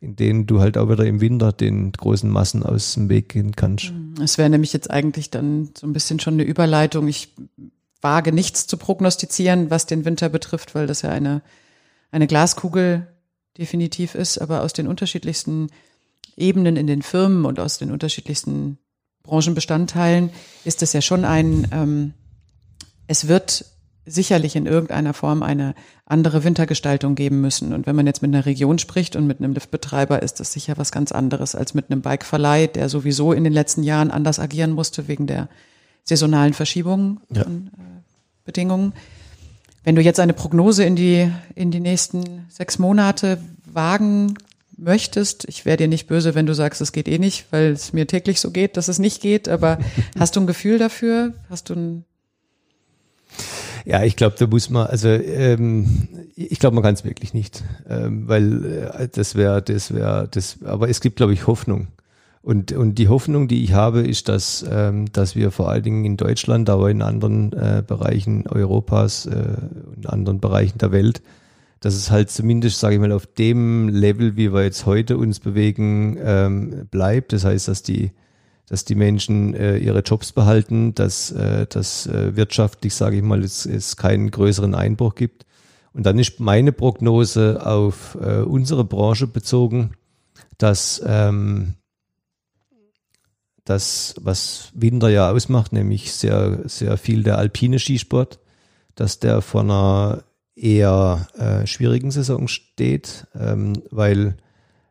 in denen du halt auch wieder im Winter den großen Massen aus dem Weg gehen kannst. Es wäre nämlich jetzt eigentlich dann so ein bisschen schon eine Überleitung. Ich wage nichts zu prognostizieren, was den Winter betrifft, weil das ja eine, eine Glaskugel definitiv ist, aber aus den unterschiedlichsten Ebenen in den Firmen und aus den unterschiedlichsten Branchenbestandteilen ist es ja schon ein, ähm, es wird sicherlich in irgendeiner Form eine andere Wintergestaltung geben müssen. Und wenn man jetzt mit einer Region spricht und mit einem Liftbetreiber, ist das sicher was ganz anderes als mit einem Bikeverleih, der sowieso in den letzten Jahren anders agieren musste wegen der saisonalen Verschiebungen ja. von äh, Bedingungen. Wenn du jetzt eine Prognose in die, in die nächsten sechs Monate wagen möchtest. Ich wäre dir nicht böse, wenn du sagst, es geht eh nicht, weil es mir täglich so geht, dass es nicht geht. Aber hast du ein Gefühl dafür? Hast du ein ja, ich glaube, da muss man, also ähm, ich glaube, man kann es wirklich nicht, ähm, weil äh, das wäre, das wäre, das. Aber es gibt, glaube ich, Hoffnung. Und, und die Hoffnung, die ich habe, ist, dass, ähm, dass wir vor allen Dingen in Deutschland, aber in anderen äh, Bereichen Europas äh, und anderen Bereichen der Welt dass es halt zumindest, sage ich mal, auf dem Level, wie wir jetzt heute uns bewegen, ähm, bleibt. Das heißt, dass die, dass die Menschen äh, ihre Jobs behalten, dass äh, das äh, wirtschaftlich, sage ich mal, es, es keinen größeren Einbruch gibt. Und dann ist meine Prognose auf äh, unsere Branche bezogen, dass ähm, das, was Winter ja ausmacht, nämlich sehr, sehr viel der alpine Skisport, dass der von einer eher äh, schwierigen Saison steht, ähm, weil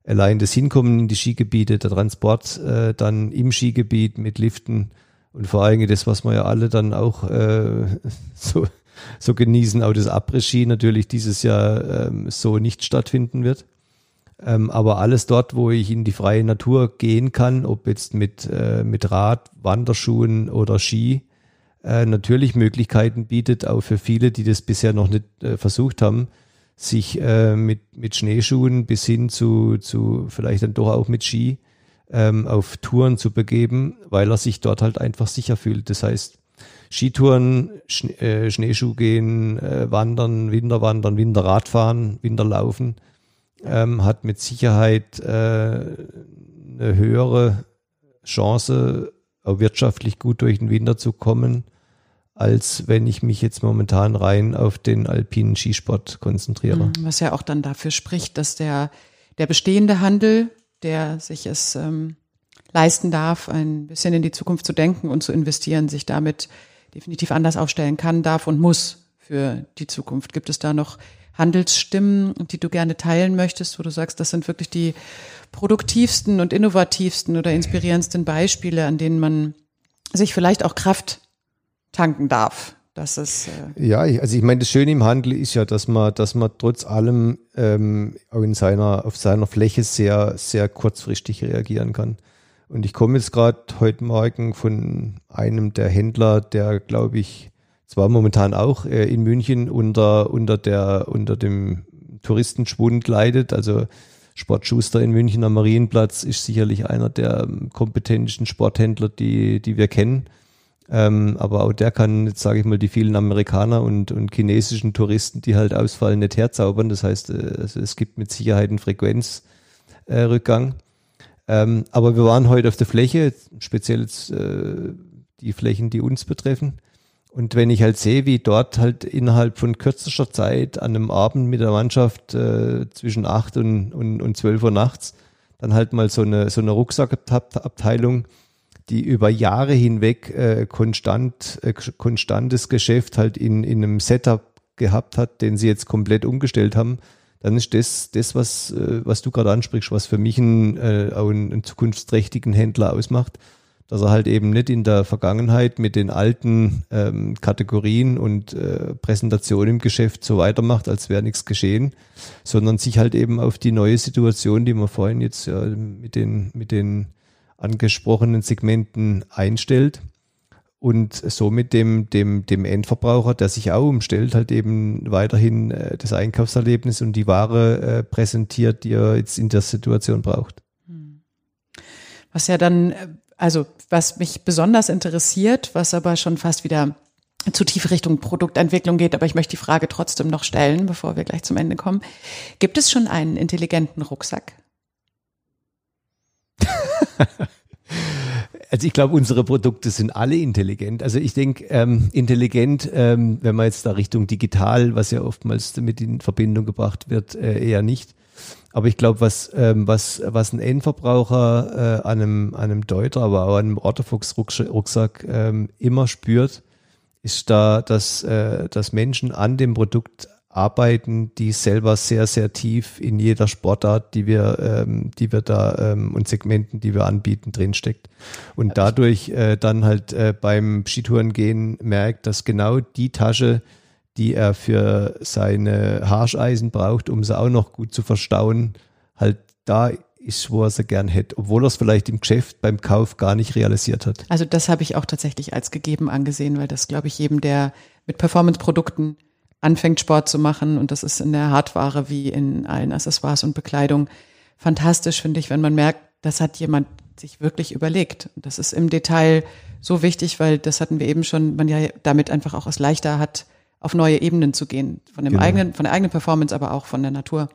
allein das Hinkommen in die Skigebiete, der Transport äh, dann im Skigebiet mit Liften und vor allem das, was wir ja alle dann auch äh, so, so genießen, auch das Après-Ski natürlich dieses Jahr ähm, so nicht stattfinden wird. Ähm, aber alles dort, wo ich in die freie Natur gehen kann, ob jetzt mit, äh, mit Rad, Wanderschuhen oder Ski, äh, natürlich Möglichkeiten bietet, auch für viele, die das bisher noch nicht äh, versucht haben, sich äh, mit, mit Schneeschuhen bis hin zu, zu vielleicht dann doch auch mit Ski ähm, auf Touren zu begeben, weil er sich dort halt einfach sicher fühlt. Das heißt, Skitouren, Schne äh, Schneeschuh gehen, äh, Wandern, Winterwandern, Winterradfahren, Winterlaufen, ähm, hat mit Sicherheit äh, eine höhere Chance, wirtschaftlich gut durch den Winter zu kommen, als wenn ich mich jetzt momentan rein auf den alpinen Skisport konzentriere. Mhm, was ja auch dann dafür spricht, dass der, der bestehende Handel, der sich es ähm, leisten darf, ein bisschen in die Zukunft zu denken und zu investieren, sich damit definitiv anders aufstellen kann, darf und muss für die Zukunft. Gibt es da noch Handelsstimmen, die du gerne teilen möchtest, wo du sagst, das sind wirklich die produktivsten und innovativsten oder inspirierendsten Beispiele, an denen man sich vielleicht auch Kraft tanken darf. Das ist äh ja, also ich meine, das Schöne im Handel ist ja, dass man, dass man trotz allem ähm, auch in seiner, auf seiner Fläche sehr, sehr kurzfristig reagieren kann. Und ich komme jetzt gerade heute Morgen von einem der Händler, der, glaube ich, zwar momentan auch äh, in München unter, unter, der, unter dem Touristenschwund leidet. Also Sportschuster in München am Marienplatz ist sicherlich einer der kompetentesten Sporthändler, die, die wir kennen. Ähm, aber auch der kann, jetzt sage ich mal, die vielen Amerikaner und, und chinesischen Touristen, die halt ausfallen, nicht herzaubern. Das heißt, äh, es gibt mit Sicherheit einen Frequenzrückgang. Äh, ähm, aber wir waren heute auf der Fläche, speziell jetzt, äh, die Flächen, die uns betreffen. Und wenn ich halt sehe, wie dort halt innerhalb von kürzester Zeit an einem Abend mit der Mannschaft äh, zwischen acht und, und, und 12 Uhr nachts dann halt mal so eine, so eine Rucksackabteilung, die über Jahre hinweg äh, konstant, äh, konstantes Geschäft halt in, in einem Setup gehabt hat, den sie jetzt komplett umgestellt haben, dann ist das, das was, äh, was du gerade ansprichst, was für mich einen, äh, auch einen, einen zukunftsträchtigen Händler ausmacht, dass er halt eben nicht in der Vergangenheit mit den alten ähm, Kategorien und äh, Präsentationen im Geschäft so weitermacht, als wäre nichts geschehen, sondern sich halt eben auf die neue Situation, die wir vorhin jetzt ja mit den, mit den angesprochenen Segmenten einstellt und somit dem, dem, dem Endverbraucher, der sich auch umstellt, halt eben weiterhin äh, das Einkaufserlebnis und die Ware äh, präsentiert, die er jetzt in der Situation braucht. Was ja dann äh, also was mich besonders interessiert, was aber schon fast wieder zu tief Richtung Produktentwicklung geht, aber ich möchte die Frage trotzdem noch stellen, bevor wir gleich zum Ende kommen. Gibt es schon einen intelligenten Rucksack? Also ich glaube, unsere Produkte sind alle intelligent. Also ich denke, ähm, intelligent, ähm, wenn man jetzt da Richtung digital, was ja oftmals damit in Verbindung gebracht wird, äh, eher nicht. Aber ich glaube, was, ähm, was, was ein Endverbraucher äh, an, einem, an einem Deuter, aber auch an einem Orthofox-Rucksack ähm, immer spürt, ist da, dass, äh, dass Menschen an dem Produkt arbeiten, die selber sehr, sehr tief in jeder Sportart, die wir, ähm, die wir da ähm, und Segmenten, die wir anbieten, drinsteckt. Und dadurch äh, dann halt äh, beim Skitourengehen merkt, dass genau die Tasche, die er für seine Harscheisen braucht, um sie auch noch gut zu verstauen, halt da ist, wo er sie gern hätte, obwohl er es vielleicht im Geschäft beim Kauf gar nicht realisiert hat. Also das habe ich auch tatsächlich als gegeben angesehen, weil das, glaube ich, jedem, der mit Performance-Produkten anfängt, Sport zu machen, und das ist in der Hardware wie in allen Accessoires und Bekleidung fantastisch, finde ich, wenn man merkt, das hat jemand sich wirklich überlegt. Das ist im Detail so wichtig, weil das hatten wir eben schon, man ja damit einfach auch es leichter hat, auf neue Ebenen zu gehen, von dem genau. eigenen, von der eigenen Performance, aber auch von der Natur.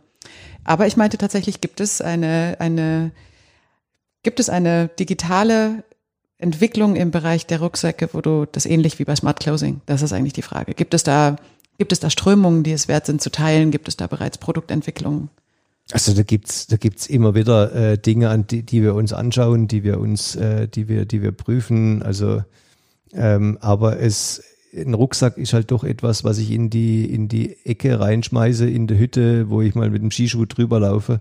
Aber ich meinte tatsächlich, gibt es eine, eine, gibt es eine digitale Entwicklung im Bereich der Rucksäcke, wo du das ähnlich wie bei Smart Closing, das ist eigentlich die Frage. Gibt es da, gibt es da Strömungen, die es wert sind zu teilen? Gibt es da bereits Produktentwicklungen? Also da gibt's da gibt's immer wieder äh, Dinge, an die, die wir uns anschauen, die wir uns, äh, die wir, die wir prüfen. Also, ähm, aber es ein Rucksack ist halt doch etwas, was ich in die, in die Ecke reinschmeiße in der Hütte, wo ich mal mit dem Skischuh drüber laufe.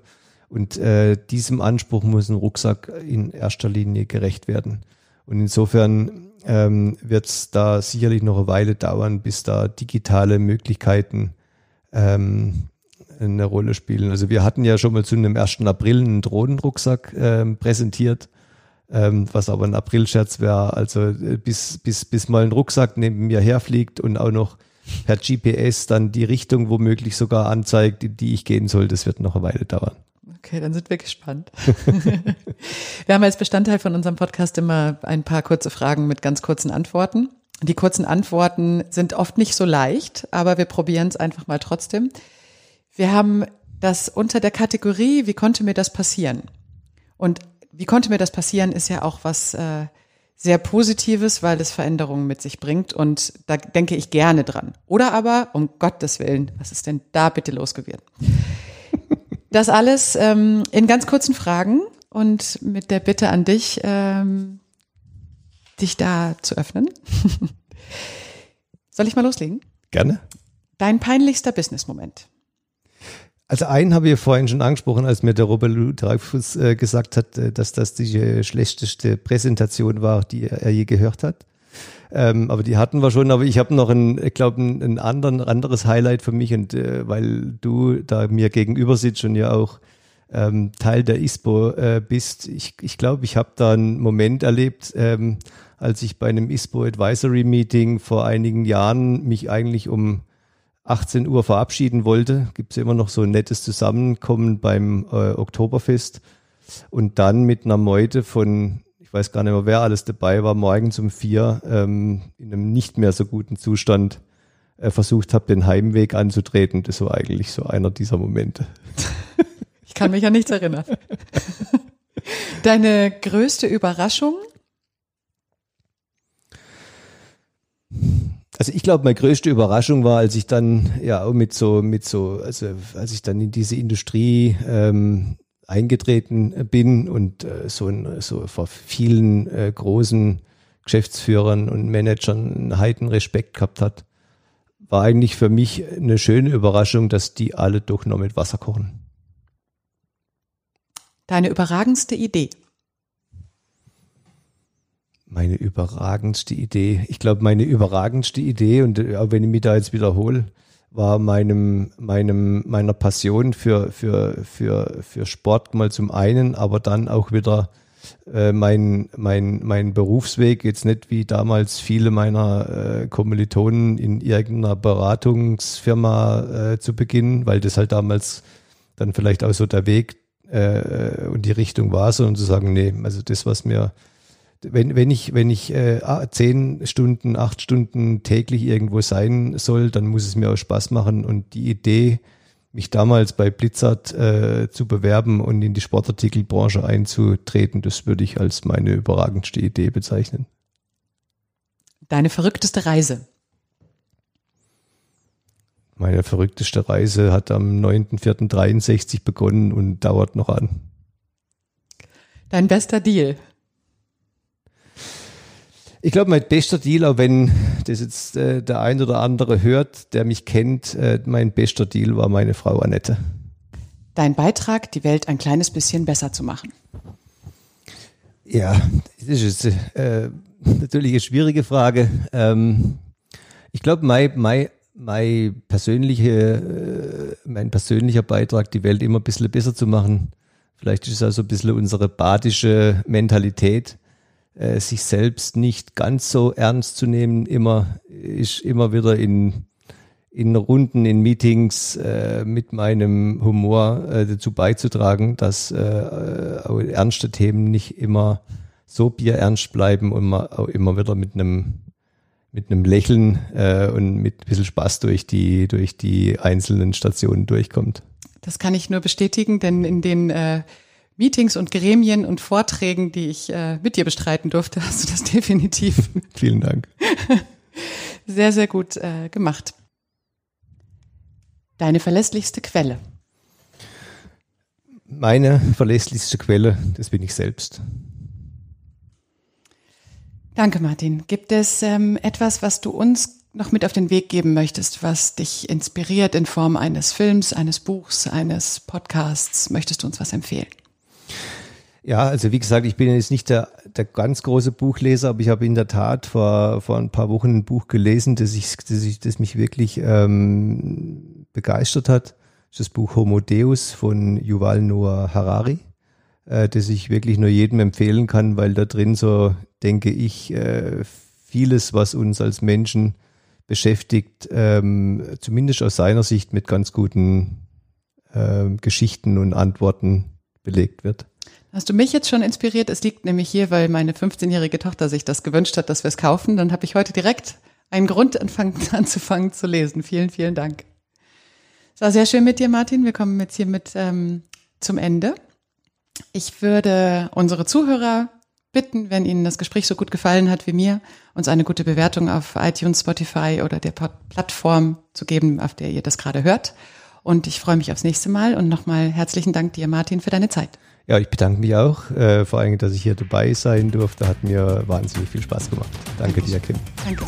Und äh, diesem Anspruch muss ein Rucksack in erster Linie gerecht werden. Und insofern ähm, wird es da sicherlich noch eine Weile dauern, bis da digitale Möglichkeiten ähm, eine Rolle spielen. Also wir hatten ja schon mal zu einem 1. April einen Drohnenrucksack ähm, präsentiert ähm, was aber ein Aprilscherz wäre. Also äh, bis, bis, bis mal ein Rucksack neben mir herfliegt und auch noch per GPS dann die Richtung womöglich sogar anzeigt, in die ich gehen soll, das wird noch eine Weile dauern. Okay, dann sind wir gespannt. wir haben als Bestandteil von unserem Podcast immer ein paar kurze Fragen mit ganz kurzen Antworten. Die kurzen Antworten sind oft nicht so leicht, aber wir probieren es einfach mal trotzdem. Wir haben das unter der Kategorie, wie konnte mir das passieren? Und wie konnte mir das passieren, ist ja auch was äh, sehr Positives, weil es Veränderungen mit sich bringt und da denke ich gerne dran. Oder aber, um Gottes Willen, was ist denn da bitte los gewesen? Das alles ähm, in ganz kurzen Fragen und mit der Bitte an dich, ähm, dich da zu öffnen. Soll ich mal loslegen? Gerne. Dein peinlichster Business-Moment. Also einen habe ich vorhin schon angesprochen, als mir der Robert Dreyfus äh, gesagt hat, äh, dass das die schlechteste Präsentation war, die er, er je gehört hat. Ähm, aber die hatten wir schon, aber ich habe noch ein, ich glaube, ein, ein anderen, anderes Highlight für mich und äh, weil du da mir gegenüber sitzt und ja auch ähm, Teil der ISPO äh, bist, ich glaube, ich, glaub, ich habe da einen Moment erlebt, ähm, als ich bei einem ISPO Advisory Meeting vor einigen Jahren mich eigentlich um 18 Uhr verabschieden wollte, gibt es immer noch so ein nettes Zusammenkommen beim äh, Oktoberfest und dann mit einer Meute von, ich weiß gar nicht mehr, wer alles dabei war, morgens um vier ähm, in einem nicht mehr so guten Zustand äh, versucht habe, den Heimweg anzutreten. Das war eigentlich so einer dieser Momente. Ich kann mich an nichts erinnern. Deine größte Überraschung Also ich glaube, meine größte Überraschung war, als ich dann ja mit so, mit so, also als ich dann in diese Industrie ähm, eingetreten bin und äh, so, so vor vielen äh, großen Geschäftsführern und Managern einen heiden Respekt gehabt hat, war eigentlich für mich eine schöne Überraschung, dass die alle doch noch mit Wasser kochen. Deine überragendste Idee? Meine überragendste Idee. Ich glaube, meine überragendste Idee, und äh, auch wenn ich mich da jetzt wiederhole, war meinem, meinem, meiner Passion für, für, für, für Sport mal zum einen, aber dann auch wieder äh, mein, mein, mein Berufsweg, jetzt nicht wie damals viele meiner äh, Kommilitonen in irgendeiner Beratungsfirma äh, zu beginnen, weil das halt damals dann vielleicht auch so der Weg äh, und die Richtung war, sondern zu sagen, nee, also das, was mir wenn, wenn ich, wenn ich äh, zehn Stunden, acht Stunden täglich irgendwo sein soll, dann muss es mir auch Spaß machen. Und die Idee, mich damals bei Blizzard äh, zu bewerben und in die Sportartikelbranche einzutreten, das würde ich als meine überragendste Idee bezeichnen. Deine verrückteste Reise? Meine verrückteste Reise hat am 9.4.63 begonnen und dauert noch an. Dein bester Deal? Ich glaube, mein bester Deal, auch wenn das jetzt äh, der ein oder andere hört, der mich kennt, äh, mein bester Deal war meine Frau Annette. Dein Beitrag, die Welt ein kleines bisschen besser zu machen. Ja, das ist äh, natürlich eine schwierige Frage. Ähm, ich glaube, mein, mein, mein, persönliche, äh, mein persönlicher Beitrag, die Welt immer ein bisschen besser zu machen, vielleicht ist es also ein bisschen unsere badische Mentalität äh, sich selbst nicht ganz so ernst zu nehmen, immer ist immer wieder in in Runden, in Meetings äh, mit meinem Humor äh, dazu beizutragen, dass äh, auch ernste Themen nicht immer so bierernst bleiben und man auch immer wieder mit einem mit einem Lächeln äh, und mit ein bisschen Spaß durch die durch die einzelnen Stationen durchkommt. Das kann ich nur bestätigen, denn in den äh, Meetings und Gremien und Vorträgen, die ich äh, mit dir bestreiten durfte, hast du das definitiv. Vielen Dank. Sehr, sehr gut äh, gemacht. Deine verlässlichste Quelle? Meine verlässlichste Quelle, das bin ich selbst. Danke, Martin. Gibt es ähm, etwas, was du uns noch mit auf den Weg geben möchtest, was dich inspiriert in Form eines Films, eines Buchs, eines Podcasts? Möchtest du uns was empfehlen? Ja, also wie gesagt, ich bin jetzt nicht der, der ganz große Buchleser, aber ich habe in der Tat vor, vor ein paar Wochen ein Buch gelesen, das, ich, das, ich, das mich wirklich ähm, begeistert hat. Das ist das Buch Homo Deus von Yuval Noah Harari, äh, das ich wirklich nur jedem empfehlen kann, weil da drin so, denke ich, äh, vieles, was uns als Menschen beschäftigt, ähm, zumindest aus seiner Sicht mit ganz guten äh, Geschichten und Antworten belegt wird. Hast du mich jetzt schon inspiriert? Es liegt nämlich hier, weil meine 15-jährige Tochter sich das gewünscht hat, dass wir es kaufen. Dann habe ich heute direkt einen Grund anzufangen zu lesen. Vielen, vielen Dank. Es war sehr schön mit dir, Martin. Wir kommen jetzt hiermit ähm, zum Ende. Ich würde unsere Zuhörer bitten, wenn Ihnen das Gespräch so gut gefallen hat wie mir, uns eine gute Bewertung auf iTunes, Spotify oder der Plattform zu geben, auf der ihr das gerade hört. Und ich freue mich aufs nächste Mal und nochmal herzlichen Dank dir, Martin, für deine Zeit. Ja, ich bedanke mich auch, äh, vor allem, dass ich hier dabei sein durfte. Hat mir wahnsinnig viel Spaß gemacht. Danke dir, Kim. Danke.